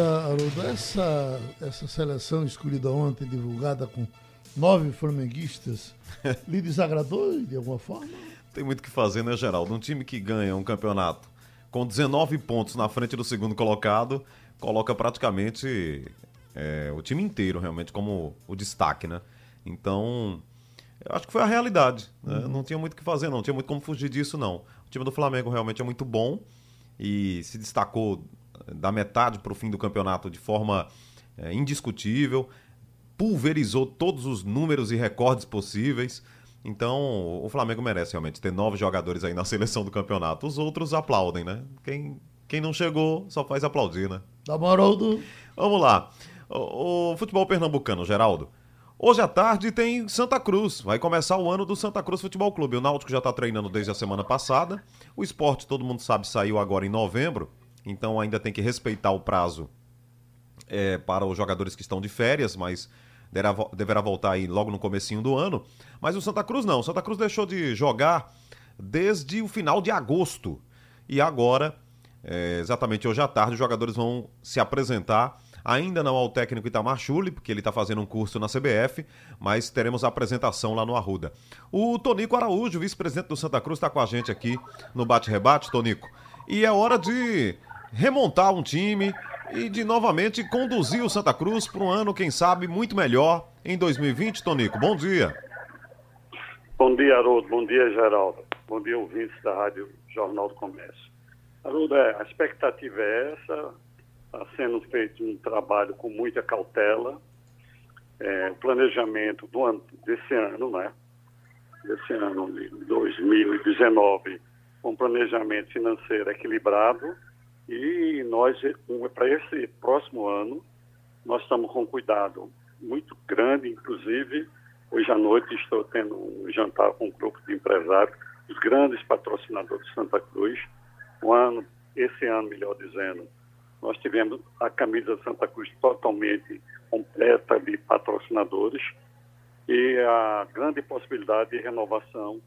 Haroldo, essa, essa seleção escolhida ontem, divulgada com nove flamenguistas, lhe desagradou de alguma forma? Tem muito o que fazer, né, Geraldo? Um time que ganha um campeonato com 19 pontos na frente do segundo colocado, coloca praticamente é, o time inteiro realmente como o destaque, né? Então, eu acho que foi a realidade. Né? Uhum. Não tinha muito o que fazer, não. Não tinha muito como fugir disso, não. O time do Flamengo realmente é muito bom e se destacou da metade para o fim do campeonato de forma é, indiscutível, pulverizou todos os números e recordes possíveis. Então, o Flamengo merece realmente ter nove jogadores aí na seleção do campeonato. Os outros aplaudem, né? Quem, quem não chegou só faz aplaudir, né? Da Maroldo. Vamos lá. O, o, futebol pernambucano, Geraldo. Hoje à tarde tem Santa Cruz. Vai começar o ano do Santa Cruz Futebol Clube. O Náutico já está treinando desde a semana passada. O esporte, todo mundo sabe, saiu agora em novembro então ainda tem que respeitar o prazo é, para os jogadores que estão de férias, mas deverá, voltar aí logo no comecinho do ano. Mas o Santa Cruz não, o Santa Cruz deixou de jogar desde o final de agosto. E agora, é, exatamente hoje à tarde, os jogadores vão se apresentar ainda não ao técnico Itamar Chuli, porque ele está fazendo um curso na CBF, mas teremos a apresentação lá no Arruda. O Tonico Araújo, vice-presidente do Santa Cruz, está com a gente aqui no Bate-Rebate, Tonico. E é hora de remontar um time e de novamente conduzir o Santa Cruz para um ano, quem sabe, muito melhor em 2020, Tonico. Bom dia. Bom dia, Haroldo. Bom dia, Geraldo. Bom dia, ouvintes da Rádio Jornal do Comércio. Haroldo, é, a expectativa é essa, está sendo feito um trabalho com muita cautela, é, planejamento do ano, desse ano, né? Desse ano de 2019, um planejamento financeiro equilibrado, e nós, para esse próximo ano, nós estamos com cuidado muito grande, inclusive hoje à noite estou tendo um jantar com um grupo de empresários, os grandes patrocinadores de Santa Cruz. O ano, esse ano, melhor dizendo, nós tivemos a camisa de Santa Cruz totalmente completa de patrocinadores e a grande possibilidade de renovação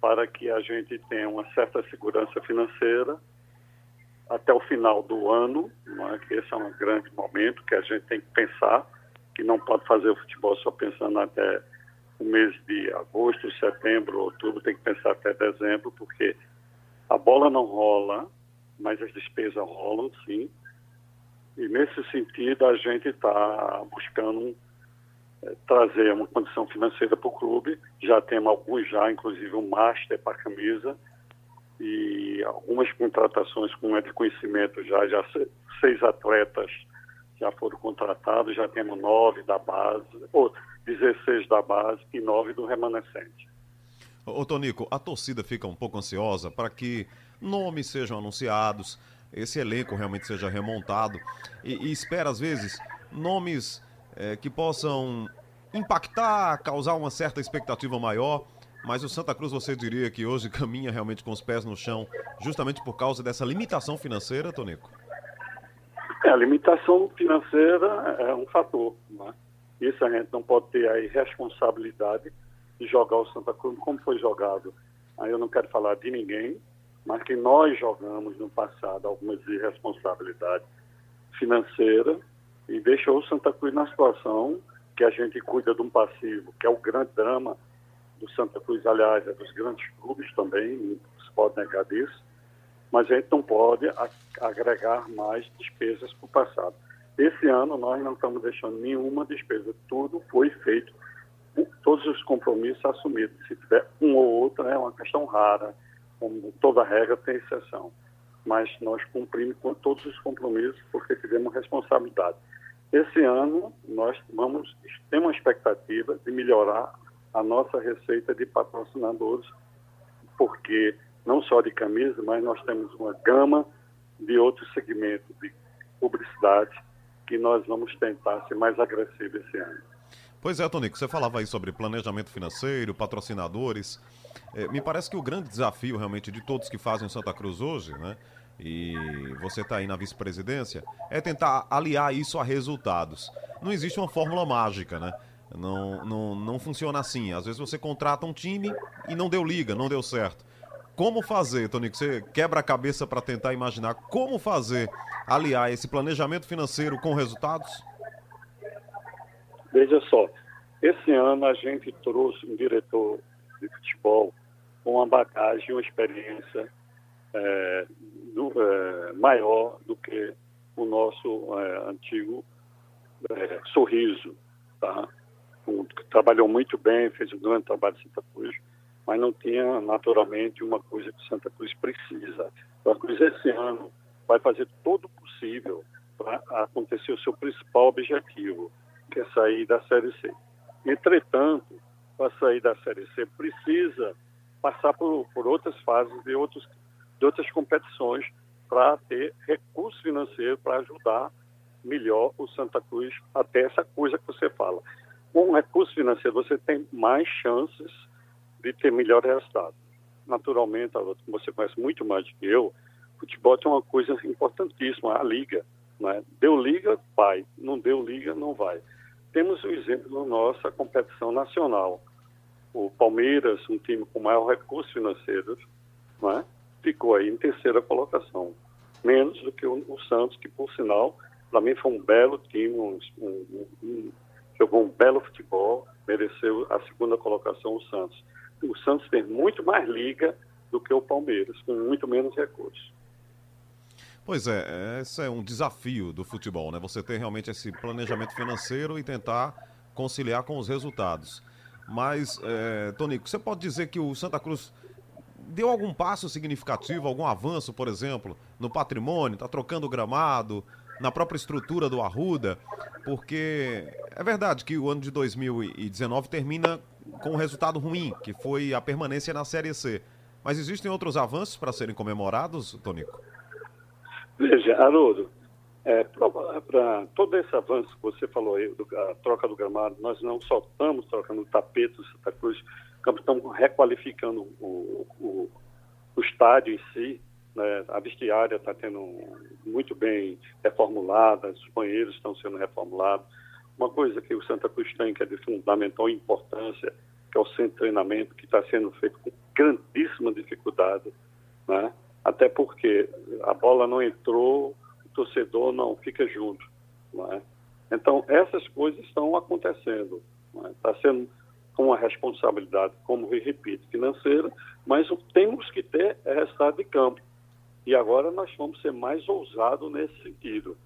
para que a gente tenha uma certa segurança financeira até o final do ano, é? que esse é um grande momento que a gente tem que pensar, que não pode fazer o futebol só pensando até o mês de agosto, setembro, outubro, tem que pensar até dezembro, porque a bola não rola, mas as despesas rolam, sim. E nesse sentido, a gente está buscando é, trazer uma condição financeira para o clube. Já temos alguns já, inclusive um master para a camisa, e algumas contratações com reconhecimento já, já seis atletas já foram contratados, já temos nove da base, ou 16 da base e nove do remanescente. Ô Tonico, a torcida fica um pouco ansiosa para que nomes sejam anunciados, esse elenco realmente seja remontado e, e espera às vezes nomes é, que possam impactar, causar uma certa expectativa maior. Mas o Santa Cruz, você diria que hoje caminha realmente com os pés no chão, justamente por causa dessa limitação financeira, Tonico? É, a limitação financeira é um fator. Né? Isso a gente não pode ter a irresponsabilidade de jogar o Santa Cruz como foi jogado. Aí eu não quero falar de ninguém, mas que nós jogamos no passado algumas irresponsabilidades financeiras e deixou o Santa Cruz na situação que a gente cuida de um passivo, que é o grande drama do Santa Cruz, aliás, é dos grandes clubes também, não se pode negar disso, mas a gente não pode agregar mais despesas para o passado. Esse ano nós não estamos deixando nenhuma despesa, tudo foi feito, todos os compromissos assumidos. Se tiver um ou outro, é uma questão rara, como toda regra tem exceção. Mas nós cumprimos com todos os compromissos porque tivemos responsabilidade. Esse ano nós vamos ter uma expectativa de melhorar a nossa receita de patrocinadores, porque não só de camisa, mas nós temos uma gama de outros segmentos de publicidade que nós vamos tentar ser mais agressivo esse ano. Pois é, Tonico, você falava aí sobre planejamento financeiro, patrocinadores. É, me parece que o grande desafio realmente de todos que fazem Santa Cruz hoje, né? E você está aí na vice-presidência, é tentar aliar isso a resultados. Não existe uma fórmula mágica, né? Não, não, não funciona assim. Às vezes você contrata um time e não deu liga, não deu certo. como fazer, Tonico? Você quebra a cabeça para tentar imaginar como fazer, aliar esse planejamento financeiro com resultados? Veja só, esse ano a gente trouxe um diretor de futebol com uma bagagem, uma experiência é, do, é, maior do que o nosso é, antigo é, Sorriso, tá? Um, trabalhou muito bem, fez um grande trabalho em Santa Cruz, mas não tinha naturalmente uma coisa que Santa Cruz precisa. Santa Cruz esse ano vai fazer todo o possível para acontecer o seu principal objetivo, que é sair da Série C. Entretanto, para sair da Série C, precisa passar por, por outras fases de, outros, de outras competições para ter recurso financeiro para ajudar melhor o Santa Cruz até essa coisa que você fala. Com recurso financeiro, você tem mais chances de ter melhor resultado. Naturalmente, você conhece muito mais do que eu, futebol tem uma coisa importantíssima, a liga. Né? Deu liga, vai. Não deu liga, não vai. Temos o um exemplo na nossa competição nacional. O Palmeiras, um time com maior recursos financeiros, né? ficou aí em terceira colocação. Menos do que o Santos, que por sinal para mim foi um belo time, um, um, um, jogou um belo futebol, mereceu a segunda colocação o Santos. O Santos tem muito mais liga do que o Palmeiras, com muito menos recursos. Pois é, esse é um desafio do futebol, né? Você ter realmente esse planejamento financeiro e tentar conciliar com os resultados. Mas, é, Tonico, você pode dizer que o Santa Cruz deu algum passo significativo, algum avanço, por exemplo, no patrimônio, está trocando o gramado, na própria estrutura do Arruda, porque é verdade que o ano de 2019 termina com um resultado ruim, que foi a permanência na Série C. Mas existem outros avanços para serem comemorados, Tonico? Veja, Haroldo, é, para todo esse avanço que você falou aí, do, a troca do gramado, nós não só estamos trocando o tapete do Santa Cruz, estamos requalificando o, o, o estádio em si, né? A vestiária está tendo muito bem reformulada, os banheiros estão sendo reformulados. Uma coisa que o Santa Cruz tem, que é de fundamental importância, que é o centro de treinamento, que está sendo feito com grandíssima dificuldade, né? até porque a bola não entrou, o torcedor não fica junto. Né? Então, essas coisas estão acontecendo. Está né? sendo com uma responsabilidade, como eu repito, financeira, mas temos que ter é resultado de campo. E agora nós vamos ser mais ousados nesse sentido.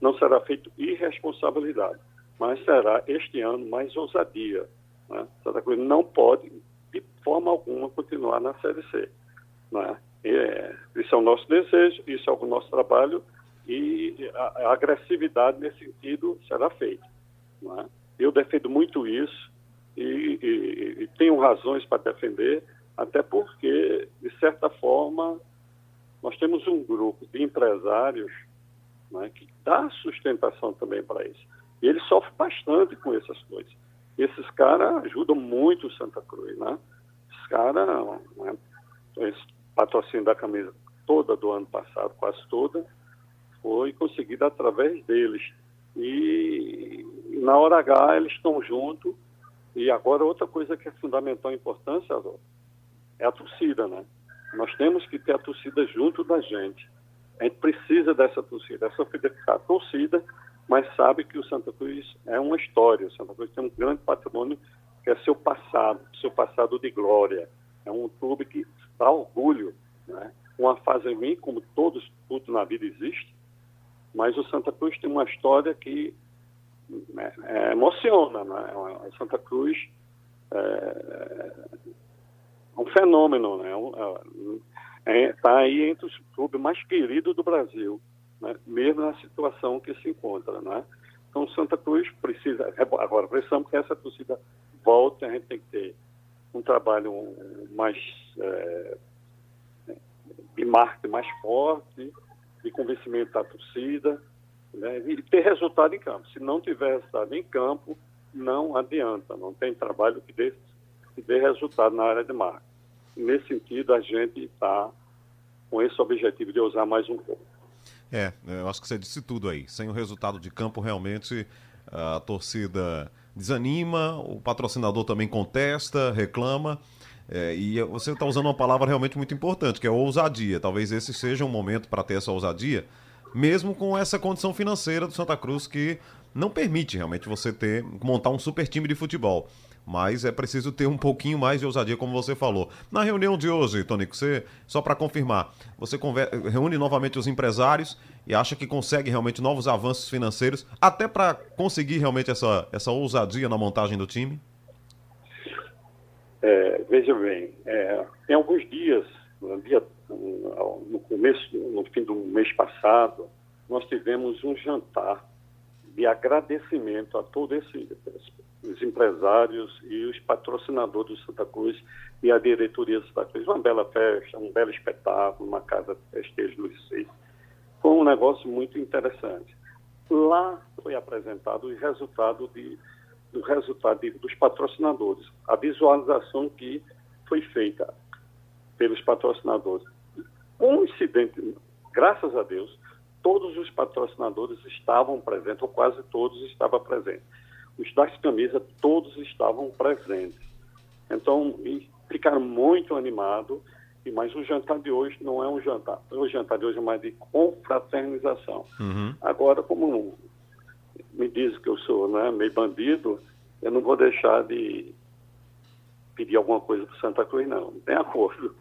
Não será feito irresponsabilidade, mas será este ano mais ousadia. Né? Santa Cruz não pode, de forma alguma, continuar na Série C. Né? É, isso é o nosso desejo, isso é o nosso trabalho e a, a agressividade nesse sentido será feita. Né? Eu defendo muito isso e, e, e tenho razões para defender, até porque, de certa forma, nós temos um grupo de empresários né, que dá sustentação também para isso. E eles sofrem bastante com essas coisas. Esses caras ajudam muito o Santa Cruz, né? Esses caras, né, esse patrocínio da camisa toda do ano passado, quase toda, foi conseguido através deles. E, e na hora H eles estão juntos. E agora outra coisa que é fundamental importância, é a torcida, né? Nós temos que ter a torcida junto da gente. A gente precisa dessa torcida, essa fidelidade. A torcida, mas sabe que o Santa Cruz é uma história. O Santa Cruz tem um grande patrimônio que é seu passado, seu passado de glória. É um clube que dá orgulho. Né? Uma fase ruim, como todos, tudo na vida existe, mas o Santa Cruz tem uma história que né, é, emociona. Né? O Santa Cruz é, um fenômeno, né? Está é, tá aí entre os clubes mais queridos do Brasil, né? mesmo na situação que se encontra, né? Então, Santa Cruz precisa, agora, precisamos que essa torcida volte, a gente tem que ter um trabalho mais é, de marketing mais forte, de convencimento da torcida, né? e ter resultado em campo. Se não tiver resultado em campo, não adianta, não tem trabalho que dê, que dê resultado na área de marketing nesse sentido, a gente está com esse objetivo de usar mais um pouco. É, eu acho que você disse tudo aí. Sem o resultado de campo, realmente a torcida desanima, o patrocinador também contesta, reclama. É, e você está usando uma palavra realmente muito importante, que é ousadia. Talvez esse seja um momento para ter essa ousadia, mesmo com essa condição financeira do Santa Cruz que não permite realmente você ter montar um super time de futebol. Mas é preciso ter um pouquinho mais de ousadia, como você falou. Na reunião de hoje, Tonico, você, só para confirmar, você reúne novamente os empresários e acha que consegue realmente novos avanços financeiros, até para conseguir realmente essa, essa ousadia na montagem do time? É, veja bem, é, em alguns dias, no, dia, no começo, no fim do mês passado, nós tivemos um jantar de agradecimento a todos esses os empresários e os patrocinadores do Santa Cruz e a diretoria do Santa Cruz. Uma bela festa, um belo espetáculo, uma casa de festejo Seis. Foi um negócio muito interessante. Lá foi apresentado o resultado de do resultado dos patrocinadores, a visualização que foi feita pelos patrocinadores. Coincidente, graças a Deus, todos os patrocinadores estavam presentes, ou quase todos estavam presentes. Os das camisas, todos estavam presentes. Então, ficaram muito animados, mas o jantar de hoje não é um jantar. O jantar de hoje é mais de confraternização. Uhum. Agora, como me diz que eu sou né, meio bandido, eu não vou deixar de pedir alguma coisa para Santa Cruz, não. Não tem acordo.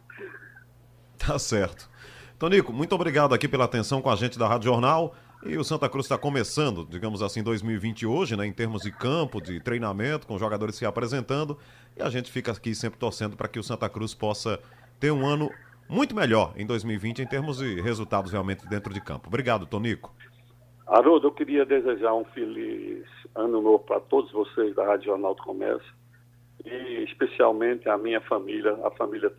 Tá certo. Tonico, muito obrigado aqui pela atenção com a gente da Rádio Jornal. E o Santa Cruz está começando, digamos assim, 2020 hoje, né, em termos de campo, de treinamento, com jogadores se apresentando. E a gente fica aqui sempre torcendo para que o Santa Cruz possa ter um ano muito melhor em 2020 em termos de resultados realmente dentro de campo. Obrigado, Tonico. Haroldo, eu queria desejar um feliz ano novo para todos vocês da Rádio Jornal do Comércio e especialmente a minha família, a família,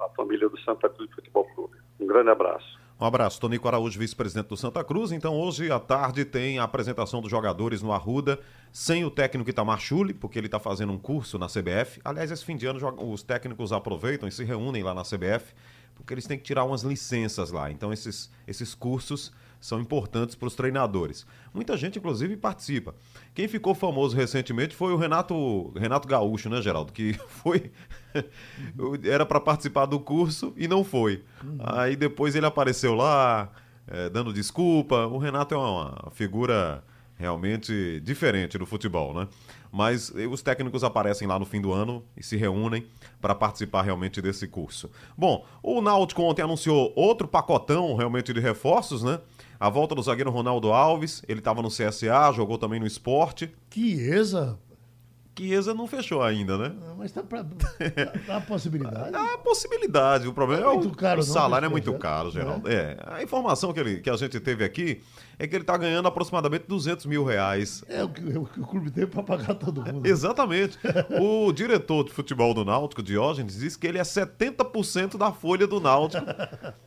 a família do Santa Cruz Futebol Clube. Um grande abraço. Um abraço, Tonico Araújo, vice-presidente do Santa Cruz. Então, hoje à tarde tem a apresentação dos jogadores no Arruda, sem o técnico Itamar Chuli, porque ele está fazendo um curso na CBF. Aliás, esse fim de ano os técnicos aproveitam e se reúnem lá na CBF, porque eles têm que tirar umas licenças lá. Então, esses, esses cursos são importantes para os treinadores. Muita gente, inclusive, participa. Quem ficou famoso recentemente foi o Renato, Renato Gaúcho, né, Geraldo? Que foi. era para participar do curso e não foi. Uhum. Aí depois ele apareceu lá, é, dando desculpa. O Renato é uma figura realmente diferente do futebol, né? Mas os técnicos aparecem lá no fim do ano e se reúnem para participar realmente desse curso. Bom, o Náutico ontem anunciou outro pacotão realmente de reforços, né? A volta do zagueiro Ronaldo Alves, ele estava no CSA, jogou também no esporte. Chiesa. Chiesa não fechou ainda, né? Mas tá pra, dá, dá a possibilidade. Dá a possibilidade. O problema é, é o, caro, o salário é muito caro, Geraldo. É. é. A informação que, ele, que a gente teve aqui é que ele está ganhando aproximadamente 200 mil reais. É o que o, o clube tem para pagar todo mundo. É, exatamente. o diretor de futebol do Náutico, Diógenes, disse que ele é 70% da folha do Náutico.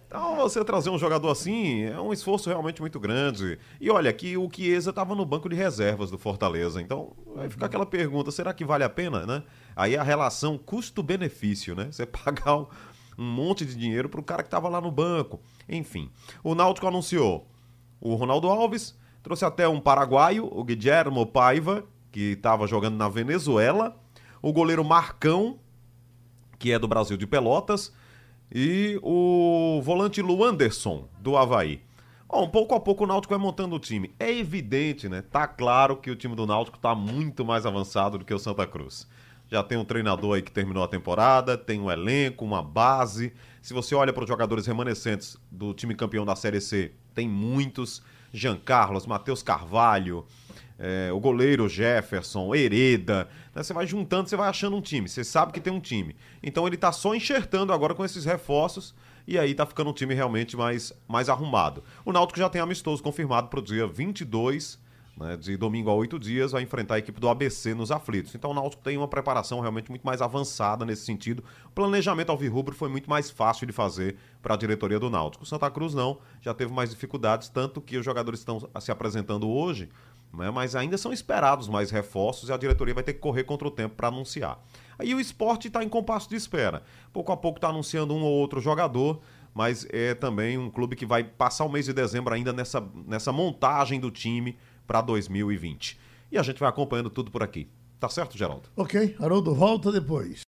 Então, você trazer um jogador assim é um esforço realmente muito grande. E olha, que o Chiesa estava no banco de reservas do Fortaleza. Então, vai ficar aquela pergunta: será que vale a pena, né? Aí a relação custo-benefício, né? Você pagar um monte de dinheiro para o cara que estava lá no banco. Enfim, o Náutico anunciou o Ronaldo Alves, trouxe até um paraguaio, o Guillermo Paiva, que estava jogando na Venezuela, o goleiro Marcão, que é do Brasil de Pelotas e o volante Luanderson, do Havaí. Bom, pouco a pouco o Náutico vai montando o time. É evidente, né? Tá claro que o time do Náutico tá muito mais avançado do que o Santa Cruz. Já tem um treinador aí que terminou a temporada, tem um elenco, uma base. Se você olha para os jogadores remanescentes do time campeão da Série C, tem muitos. Jean Carlos, Matheus Carvalho, é, o goleiro Jefferson, Hereda. Né? Você vai juntando, você vai achando um time. Você sabe que tem um time. Então ele está só enxertando agora com esses reforços. E aí tá ficando um time realmente mais, mais arrumado. O Náutico já tem amistoso confirmado para o dia 22 né, de domingo a oito dias, vai enfrentar a equipe do ABC nos aflitos. Então o Náutico tem uma preparação realmente muito mais avançada nesse sentido. O planejamento alvirrubro foi muito mais fácil de fazer para a diretoria do Náutico. O Santa Cruz não, já teve mais dificuldades, tanto que os jogadores estão se apresentando hoje né? mas ainda são esperados mais reforços e a diretoria vai ter que correr contra o tempo para anunciar. Aí o esporte está em compasso de espera. Pouco a pouco está anunciando um ou outro jogador, mas é também um clube que vai passar o mês de dezembro ainda nessa, nessa montagem do time para 2020. E a gente vai acompanhando tudo por aqui. Tá certo, Geraldo? Ok, Haroldo, volta depois.